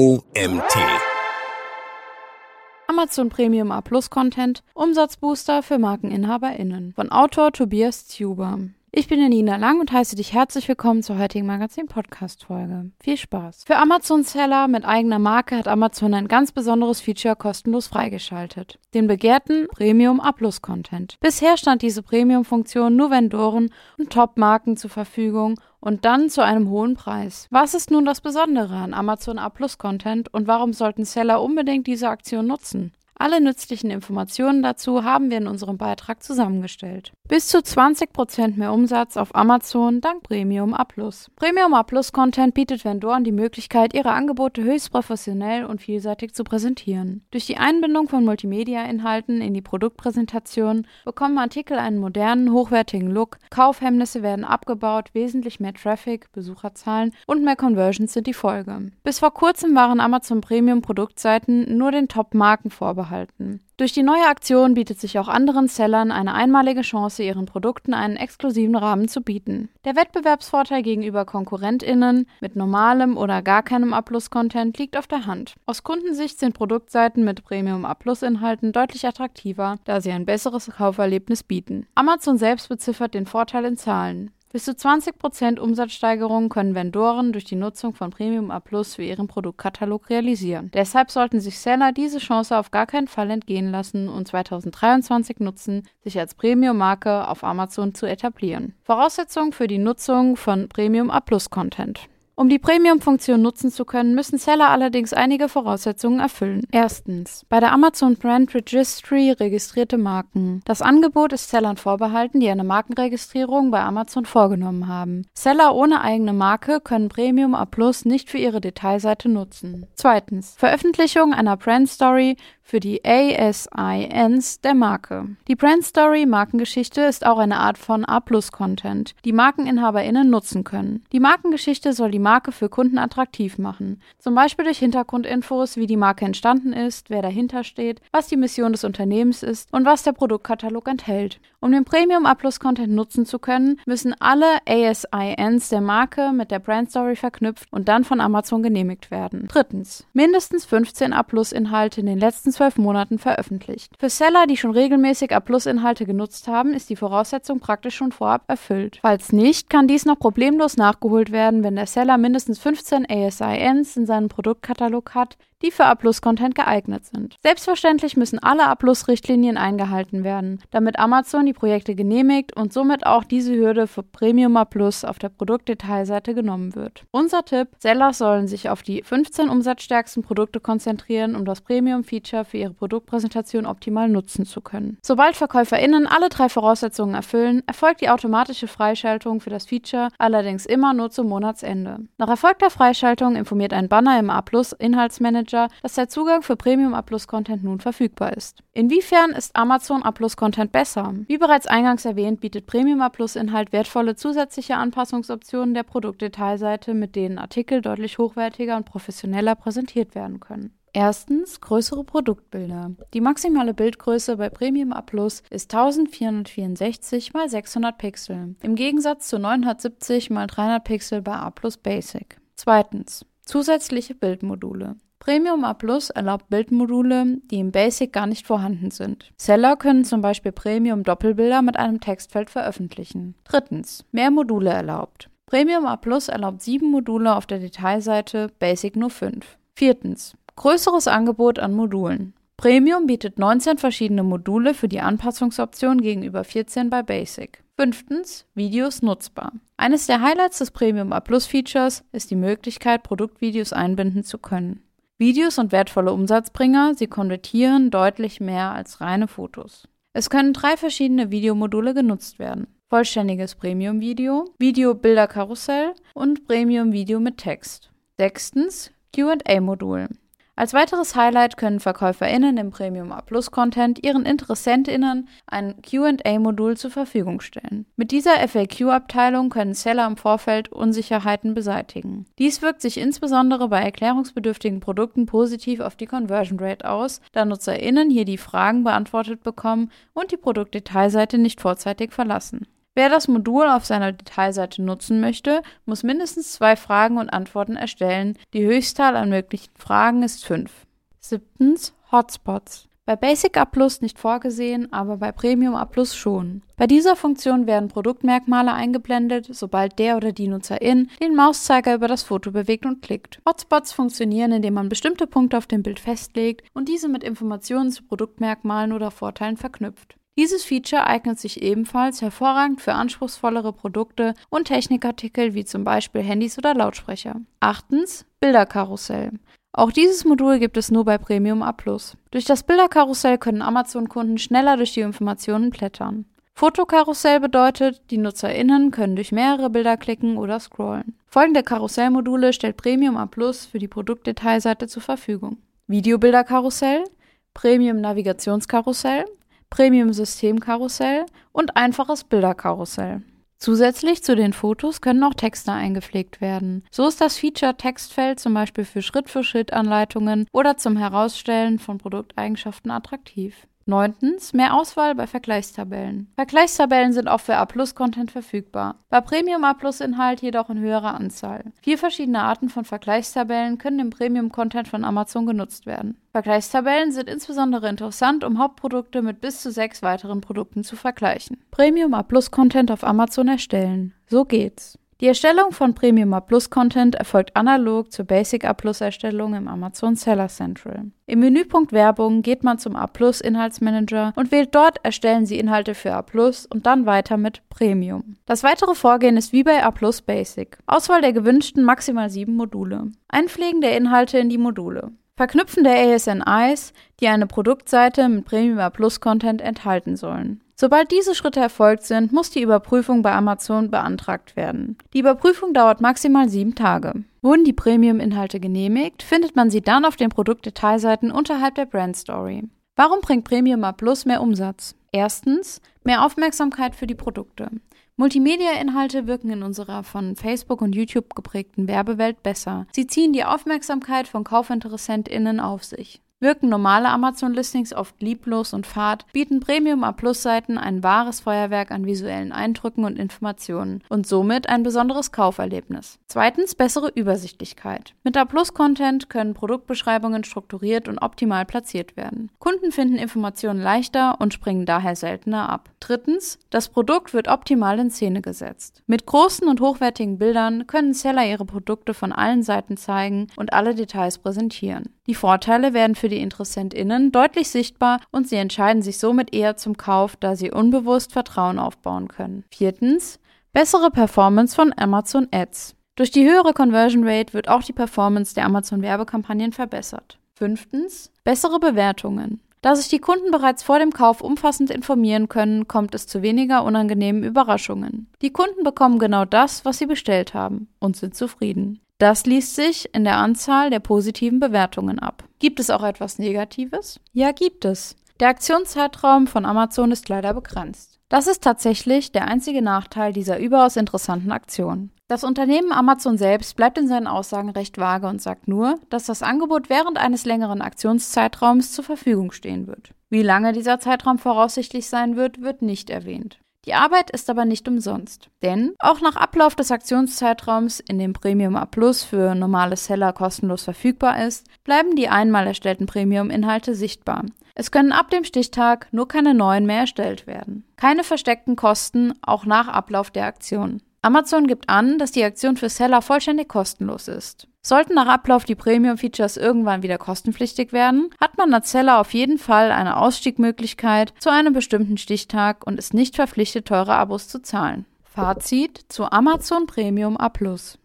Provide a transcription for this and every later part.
OMT. Amazon Premium A Plus Content, Umsatzbooster für MarkeninhaberInnen von Autor Tobias Zuber. Ich bin Janina Lang und heiße dich herzlich willkommen zur heutigen Magazin-Podcast-Folge. Viel Spaß! Für Amazon-Seller mit eigener Marke hat Amazon ein ganz besonderes Feature kostenlos freigeschaltet. Den begehrten Premium A-Plus-Content. Bisher stand diese Premium-Funktion nur Vendoren und Top-Marken zur Verfügung und dann zu einem hohen Preis. Was ist nun das Besondere an Amazon A-Plus-Content und warum sollten Seller unbedingt diese Aktion nutzen? Alle nützlichen Informationen dazu haben wir in unserem Beitrag zusammengestellt. Bis zu 20% mehr Umsatz auf Amazon dank Premium A+. Premium A Content bietet Vendoren die Möglichkeit, ihre Angebote höchst professionell und vielseitig zu präsentieren. Durch die Einbindung von Multimedia-Inhalten in die Produktpräsentation bekommen Artikel einen modernen, hochwertigen Look, Kaufhemmnisse werden abgebaut, wesentlich mehr Traffic, Besucherzahlen und mehr Conversions sind die Folge. Bis vor kurzem waren Amazon Premium Produktseiten nur den Top-Marken vorbehalten behalten. Durch die neue Aktion bietet sich auch anderen Sellern eine einmalige Chance, ihren Produkten einen exklusiven Rahmen zu bieten. Der Wettbewerbsvorteil gegenüber KonkurrentInnen mit normalem oder gar keinem A-Plus-Content liegt auf der Hand. Aus Kundensicht sind Produktseiten mit Premium A-Plus-Inhalten deutlich attraktiver, da sie ein besseres Kauferlebnis bieten. Amazon selbst beziffert den Vorteil in Zahlen. Bis zu 20% Umsatzsteigerung können Vendoren durch die Nutzung von Premium A Plus für ihren Produktkatalog realisieren. Deshalb sollten sich Seller diese Chance auf gar keinen Fall entgehen lassen und 2023 nutzen, sich als Premium-Marke auf Amazon zu etablieren. Voraussetzung für die Nutzung von Premium A Plus Content. Um die Premium-Funktion nutzen zu können, müssen Seller allerdings einige Voraussetzungen erfüllen. Erstens. Bei der Amazon Brand Registry registrierte Marken. Das Angebot ist Sellern vorbehalten, die eine Markenregistrierung bei Amazon vorgenommen haben. Seller ohne eigene Marke können Premium A Plus nicht für ihre Detailseite nutzen. Zweitens. Veröffentlichung einer Brand Story für die ASINs der Marke. Die Brand Story Markengeschichte ist auch eine Art von A-Plus-Content, die MarkeninhaberInnen nutzen können. Die Markengeschichte soll die Marke für Kunden attraktiv machen, zum Beispiel durch Hintergrundinfos, wie die Marke entstanden ist, wer dahinter steht, was die Mission des Unternehmens ist und was der Produktkatalog enthält. Um den Premium A-Plus-Content nutzen zu können, müssen alle ASINs der Marke mit der Brand Story verknüpft und dann von Amazon genehmigt werden. Drittens. Mindestens 15 A-Plus-Inhalte in den letzten zwölf Monaten veröffentlicht. Für Seller, die schon regelmäßig A-Plus-Inhalte genutzt haben, ist die Voraussetzung praktisch schon vorab erfüllt. Falls nicht, kann dies noch problemlos nachgeholt werden, wenn der Seller mindestens 15 ASINs in seinem Produktkatalog hat, die für A-Plus-Content geeignet sind. Selbstverständlich müssen alle A-Plus-Richtlinien eingehalten werden, damit Amazon die Projekte genehmigt und somit auch diese Hürde für Premium A-Plus auf der Produktdetailseite genommen wird. Unser Tipp, Seller sollen sich auf die 15 umsatzstärksten Produkte konzentrieren, um das Premium-Feature für ihre Produktpräsentation optimal nutzen zu können. Sobald VerkäuferInnen alle drei Voraussetzungen erfüllen, erfolgt die automatische Freischaltung für das Feature allerdings immer nur zum Monatsende. Nach erfolgter Freischaltung informiert ein Banner im A-Plus-Inhaltsmanager Manager, dass der Zugang für Premium A Content nun verfügbar ist. Inwiefern ist Amazon A Content besser? Wie bereits eingangs erwähnt, bietet Premium A Inhalt wertvolle zusätzliche Anpassungsoptionen der Produktdetailseite, mit denen Artikel deutlich hochwertiger und professioneller präsentiert werden können. Erstens größere Produktbilder. Die maximale Bildgröße bei Premium A Plus ist 1464 x 600 Pixel, im Gegensatz zu 970 x 300 Pixel bei A Plus Basic. Zweitens zusätzliche Bildmodule. Premium A Plus erlaubt Bildmodule, die im Basic gar nicht vorhanden sind. Seller können zum Beispiel Premium Doppelbilder mit einem Textfeld veröffentlichen. Drittens. Mehr Module erlaubt. Premium A Plus erlaubt sieben Module auf der Detailseite, Basic nur fünf. Viertens. Größeres Angebot an Modulen. Premium bietet 19 verschiedene Module für die Anpassungsoption gegenüber 14 bei Basic. Fünftens, Videos nutzbar. Eines der Highlights des Premium A Plus Features ist die Möglichkeit, Produktvideos einbinden zu können. Videos sind wertvolle Umsatzbringer, sie konvertieren deutlich mehr als reine Fotos. Es können drei verschiedene Videomodule genutzt werden. Vollständiges Premium-Video, Video-Bilder-Karussell und Premium-Video mit Text. Sechstens QA-Modul. Als weiteres Highlight können VerkäuferInnen im Premium A Plus Content ihren InteressentInnen ein QA-Modul zur Verfügung stellen. Mit dieser FAQ-Abteilung können Seller im Vorfeld Unsicherheiten beseitigen. Dies wirkt sich insbesondere bei erklärungsbedürftigen Produkten positiv auf die Conversion Rate aus, da NutzerInnen hier die Fragen beantwortet bekommen und die Produktdetailseite nicht vorzeitig verlassen. Wer das Modul auf seiner Detailseite nutzen möchte, muss mindestens zwei Fragen und Antworten erstellen. Die Höchstzahl an möglichen Fragen ist fünf. Siebtens Hotspots. Bei Basic A nicht vorgesehen, aber bei Premium A schon. Bei dieser Funktion werden Produktmerkmale eingeblendet, sobald der oder die Nutzerin den Mauszeiger über das Foto bewegt und klickt. Hotspots funktionieren, indem man bestimmte Punkte auf dem Bild festlegt und diese mit Informationen zu Produktmerkmalen oder Vorteilen verknüpft. Dieses Feature eignet sich ebenfalls hervorragend für anspruchsvollere Produkte und Technikartikel wie zum Beispiel Handys oder Lautsprecher. Achtens Bilderkarussell. Auch dieses Modul gibt es nur bei Premium A+. Durch das Bilderkarussell können Amazon-Kunden schneller durch die Informationen blättern. Fotokarussell bedeutet, die NutzerInnen können durch mehrere Bilder klicken oder scrollen. Folgende Karussellmodule stellt Premium A Plus für die Produktdetailseite zur Verfügung. Videobilderkarussell, Premium Navigationskarussell, Premium Systemkarussell und einfaches Bilderkarussell. Zusätzlich zu den Fotos können auch Texte eingepflegt werden. So ist das Feature Textfeld zum Beispiel für Schritt-für-Schritt-Anleitungen oder zum Herausstellen von Produkteigenschaften attraktiv. Neuntens, mehr Auswahl bei Vergleichstabellen. Vergleichstabellen sind auch für A-Plus-Content verfügbar. Bei Premium-A-Plus-Inhalt jedoch in höherer Anzahl. Vier verschiedene Arten von Vergleichstabellen können im Premium-Content von Amazon genutzt werden. Vergleichstabellen sind insbesondere interessant, um Hauptprodukte mit bis zu sechs weiteren Produkten zu vergleichen. Premium A-Plus-Content auf Amazon erstellen. So geht's. Die Erstellung von Premium A Plus Content erfolgt analog zur Basic A Plus Erstellung im Amazon Seller Central. Im Menüpunkt Werbung geht man zum A Plus Inhaltsmanager und wählt dort Erstellen Sie Inhalte für A Plus und dann weiter mit Premium. Das weitere Vorgehen ist wie bei A Plus Basic. Auswahl der gewünschten maximal sieben Module. Einpflegen der Inhalte in die Module. Verknüpfen der ASNIs, die eine Produktseite mit Premium A Plus Content enthalten sollen. Sobald diese Schritte erfolgt sind, muss die Überprüfung bei Amazon beantragt werden. Die Überprüfung dauert maximal sieben Tage. Wurden die Premium-Inhalte genehmigt, findet man sie dann auf den Produktdetailseiten unterhalb der Brand Story. Warum bringt Premium A Plus mehr Umsatz? Erstens, mehr Aufmerksamkeit für die Produkte. Multimedia-Inhalte wirken in unserer von Facebook und YouTube geprägten Werbewelt besser. Sie ziehen die Aufmerksamkeit von KaufinteressentInnen auf sich. Wirken normale Amazon-Listings oft lieblos und fad, bieten Premium A-Plus-Seiten ein wahres Feuerwerk an visuellen Eindrücken und Informationen und somit ein besonderes Kauferlebnis. Zweitens bessere Übersichtlichkeit. Mit A-Plus-Content können Produktbeschreibungen strukturiert und optimal platziert werden. Kunden finden Informationen leichter und springen daher seltener ab. Drittens, das Produkt wird optimal in Szene gesetzt. Mit großen und hochwertigen Bildern können Seller ihre Produkte von allen Seiten zeigen und alle Details präsentieren. Die Vorteile werden für die InteressentInnen deutlich sichtbar und sie entscheiden sich somit eher zum Kauf, da sie unbewusst Vertrauen aufbauen können. Viertens, bessere Performance von Amazon Ads. Durch die höhere Conversion Rate wird auch die Performance der Amazon Werbekampagnen verbessert. Fünftens, bessere Bewertungen. Da sich die Kunden bereits vor dem Kauf umfassend informieren können, kommt es zu weniger unangenehmen Überraschungen. Die Kunden bekommen genau das, was sie bestellt haben und sind zufrieden. Das liest sich in der Anzahl der positiven Bewertungen ab. Gibt es auch etwas Negatives? Ja, gibt es. Der Aktionszeitraum von Amazon ist leider begrenzt. Das ist tatsächlich der einzige Nachteil dieser überaus interessanten Aktion. Das Unternehmen Amazon selbst bleibt in seinen Aussagen recht vage und sagt nur, dass das Angebot während eines längeren Aktionszeitraums zur Verfügung stehen wird. Wie lange dieser Zeitraum voraussichtlich sein wird, wird nicht erwähnt. Die Arbeit ist aber nicht umsonst, denn auch nach Ablauf des Aktionszeitraums, in dem Premium A Plus für normale Seller kostenlos verfügbar ist, bleiben die einmal erstellten Premium-Inhalte sichtbar. Es können ab dem Stichtag nur keine neuen mehr erstellt werden. Keine versteckten Kosten, auch nach Ablauf der Aktion. Amazon gibt an, dass die Aktion für Seller vollständig kostenlos ist. Sollten nach Ablauf die Premium-Features irgendwann wieder kostenpflichtig werden, hat man als Seller auf jeden Fall eine Ausstiegmöglichkeit zu einem bestimmten Stichtag und ist nicht verpflichtet, teure Abos zu zahlen. Fazit zu Amazon Premium A+.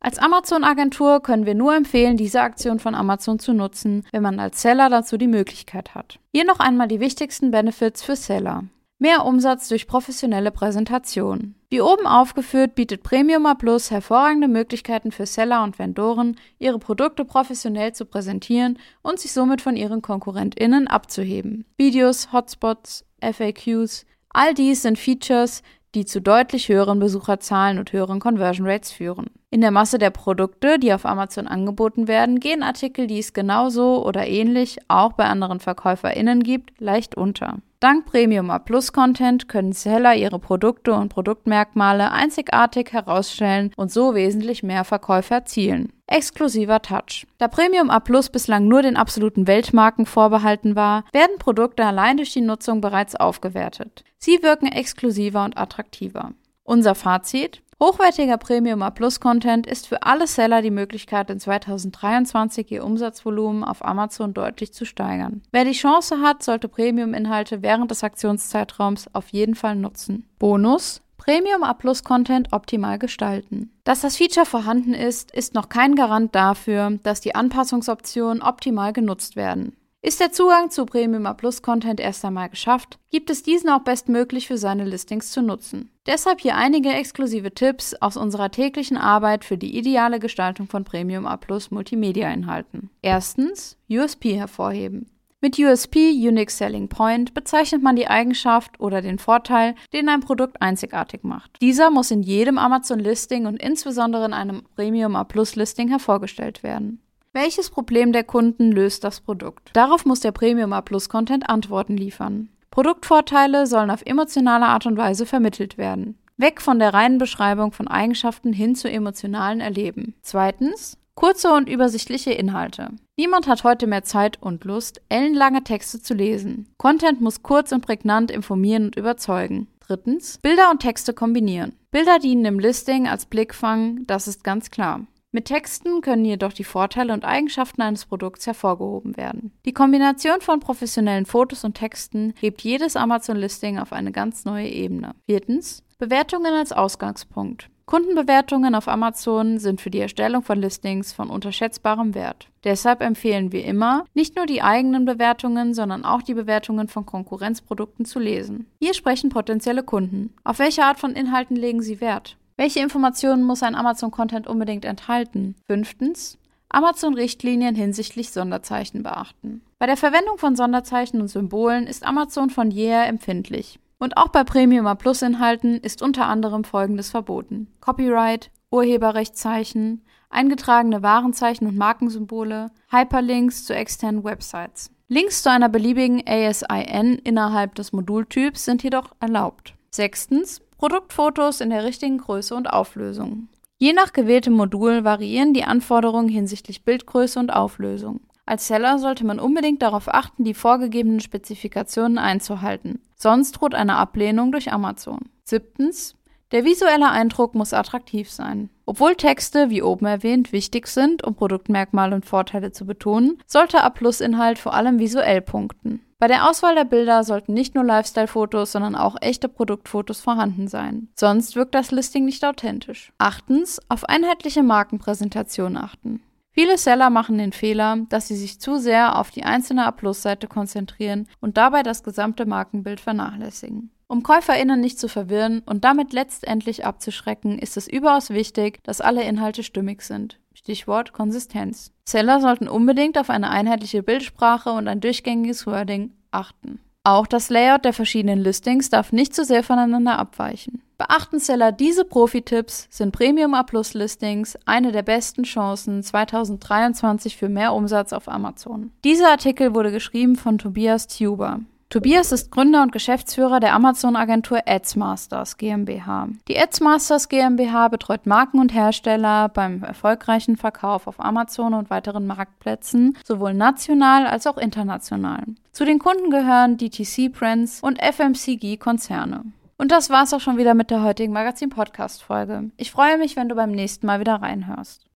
Als Amazon-Agentur können wir nur empfehlen, diese Aktion von Amazon zu nutzen, wenn man als Seller dazu die Möglichkeit hat. Hier noch einmal die wichtigsten Benefits für Seller. Mehr Umsatz durch professionelle Präsentation. Wie oben aufgeführt, bietet Premium A Plus hervorragende Möglichkeiten für Seller und Vendoren, ihre Produkte professionell zu präsentieren und sich somit von ihren KonkurrentInnen abzuheben. Videos, Hotspots, FAQs, all dies sind Features, die zu deutlich höheren Besucherzahlen und höheren Conversion Rates führen. In der Masse der Produkte, die auf Amazon angeboten werden, gehen Artikel, die es genauso oder ähnlich auch bei anderen VerkäuferInnen gibt, leicht unter. Dank Premium A Plus Content können Seller ihre Produkte und Produktmerkmale einzigartig herausstellen und so wesentlich mehr Verkäufe erzielen. Exklusiver Touch. Da Premium A Plus bislang nur den absoluten Weltmarken vorbehalten war, werden Produkte allein durch die Nutzung bereits aufgewertet. Sie wirken exklusiver und attraktiver. Unser Fazit? Hochwertiger Premium A Plus Content ist für alle Seller die Möglichkeit, in 2023 ihr Umsatzvolumen auf Amazon deutlich zu steigern. Wer die Chance hat, sollte Premium-Inhalte während des Aktionszeitraums auf jeden Fall nutzen. Bonus: Premium A Plus Content optimal gestalten. Dass das Feature vorhanden ist, ist noch kein Garant dafür, dass die Anpassungsoptionen optimal genutzt werden. Ist der Zugang zu Premium A Plus Content erst einmal geschafft, gibt es diesen auch bestmöglich für seine Listings zu nutzen. Deshalb hier einige exklusive Tipps aus unserer täglichen Arbeit für die ideale Gestaltung von Premium A Plus Multimedia-Inhalten. Erstens, USP hervorheben. Mit USP, Unique Selling Point, bezeichnet man die Eigenschaft oder den Vorteil, den ein Produkt einzigartig macht. Dieser muss in jedem Amazon-Listing und insbesondere in einem Premium A Plus Listing hervorgestellt werden. Welches Problem der Kunden löst das Produkt? Darauf muss der Premium A Plus Content Antworten liefern. Produktvorteile sollen auf emotionale Art und Weise vermittelt werden. Weg von der reinen Beschreibung von Eigenschaften hin zu emotionalen Erleben. Zweitens, kurze und übersichtliche Inhalte. Niemand hat heute mehr Zeit und Lust, ellenlange Texte zu lesen. Content muss kurz und prägnant informieren und überzeugen. Drittens, Bilder und Texte kombinieren. Bilder dienen im Listing als Blickfang, das ist ganz klar. Mit Texten können jedoch die Vorteile und Eigenschaften eines Produkts hervorgehoben werden. Die Kombination von professionellen Fotos und Texten hebt jedes Amazon-Listing auf eine ganz neue Ebene. Viertens. Bewertungen als Ausgangspunkt. Kundenbewertungen auf Amazon sind für die Erstellung von Listings von unterschätzbarem Wert. Deshalb empfehlen wir immer, nicht nur die eigenen Bewertungen, sondern auch die Bewertungen von Konkurrenzprodukten zu lesen. Hier sprechen potenzielle Kunden. Auf welche Art von Inhalten legen sie Wert? Welche Informationen muss ein Amazon-Content unbedingt enthalten? Fünftens. Amazon-Richtlinien hinsichtlich Sonderzeichen beachten. Bei der Verwendung von Sonderzeichen und Symbolen ist Amazon von jeher empfindlich. Und auch bei Premium Plus Inhalten ist unter anderem Folgendes verboten. Copyright, Urheberrechtszeichen, eingetragene Warenzeichen und Markensymbole, Hyperlinks zu externen Websites. Links zu einer beliebigen ASIN innerhalb des Modultyps sind jedoch erlaubt. Sechstens, Produktfotos in der richtigen Größe und Auflösung. Je nach gewähltem Modul variieren die Anforderungen hinsichtlich Bildgröße und Auflösung. Als Seller sollte man unbedingt darauf achten, die vorgegebenen Spezifikationen einzuhalten. Sonst droht eine Ablehnung durch Amazon. Siebtens. Der visuelle Eindruck muss attraktiv sein. Obwohl Texte, wie oben erwähnt, wichtig sind, um Produktmerkmale und Vorteile zu betonen, sollte A-Plus-Inhalt vor allem visuell punkten. Bei der Auswahl der Bilder sollten nicht nur Lifestyle-Fotos, sondern auch echte Produktfotos vorhanden sein. Sonst wirkt das Listing nicht authentisch. Achtens, auf einheitliche Markenpräsentation achten. Viele Seller machen den Fehler, dass sie sich zu sehr auf die einzelne A-Plus-Seite konzentrieren und dabei das gesamte Markenbild vernachlässigen. Um KäuferInnen nicht zu verwirren und damit letztendlich abzuschrecken, ist es überaus wichtig, dass alle Inhalte stimmig sind. Stichwort Konsistenz. Seller sollten unbedingt auf eine einheitliche Bildsprache und ein durchgängiges Wording achten. Auch das Layout der verschiedenen Listings darf nicht zu sehr voneinander abweichen. Beachten Seller diese Profi-Tipps, sind Premium A Plus Listings eine der besten Chancen 2023 für mehr Umsatz auf Amazon. Dieser Artikel wurde geschrieben von Tobias Tuber. Tobias ist Gründer und Geschäftsführer der Amazon-Agentur AdsMasters GmbH. Die AdsMasters GmbH betreut Marken und Hersteller beim erfolgreichen Verkauf auf Amazon und weiteren Marktplätzen, sowohl national als auch international. Zu den Kunden gehören DTC-Brands und FMCG-Konzerne. Und das war's auch schon wieder mit der heutigen Magazin-Podcast-Folge. Ich freue mich, wenn du beim nächsten Mal wieder reinhörst.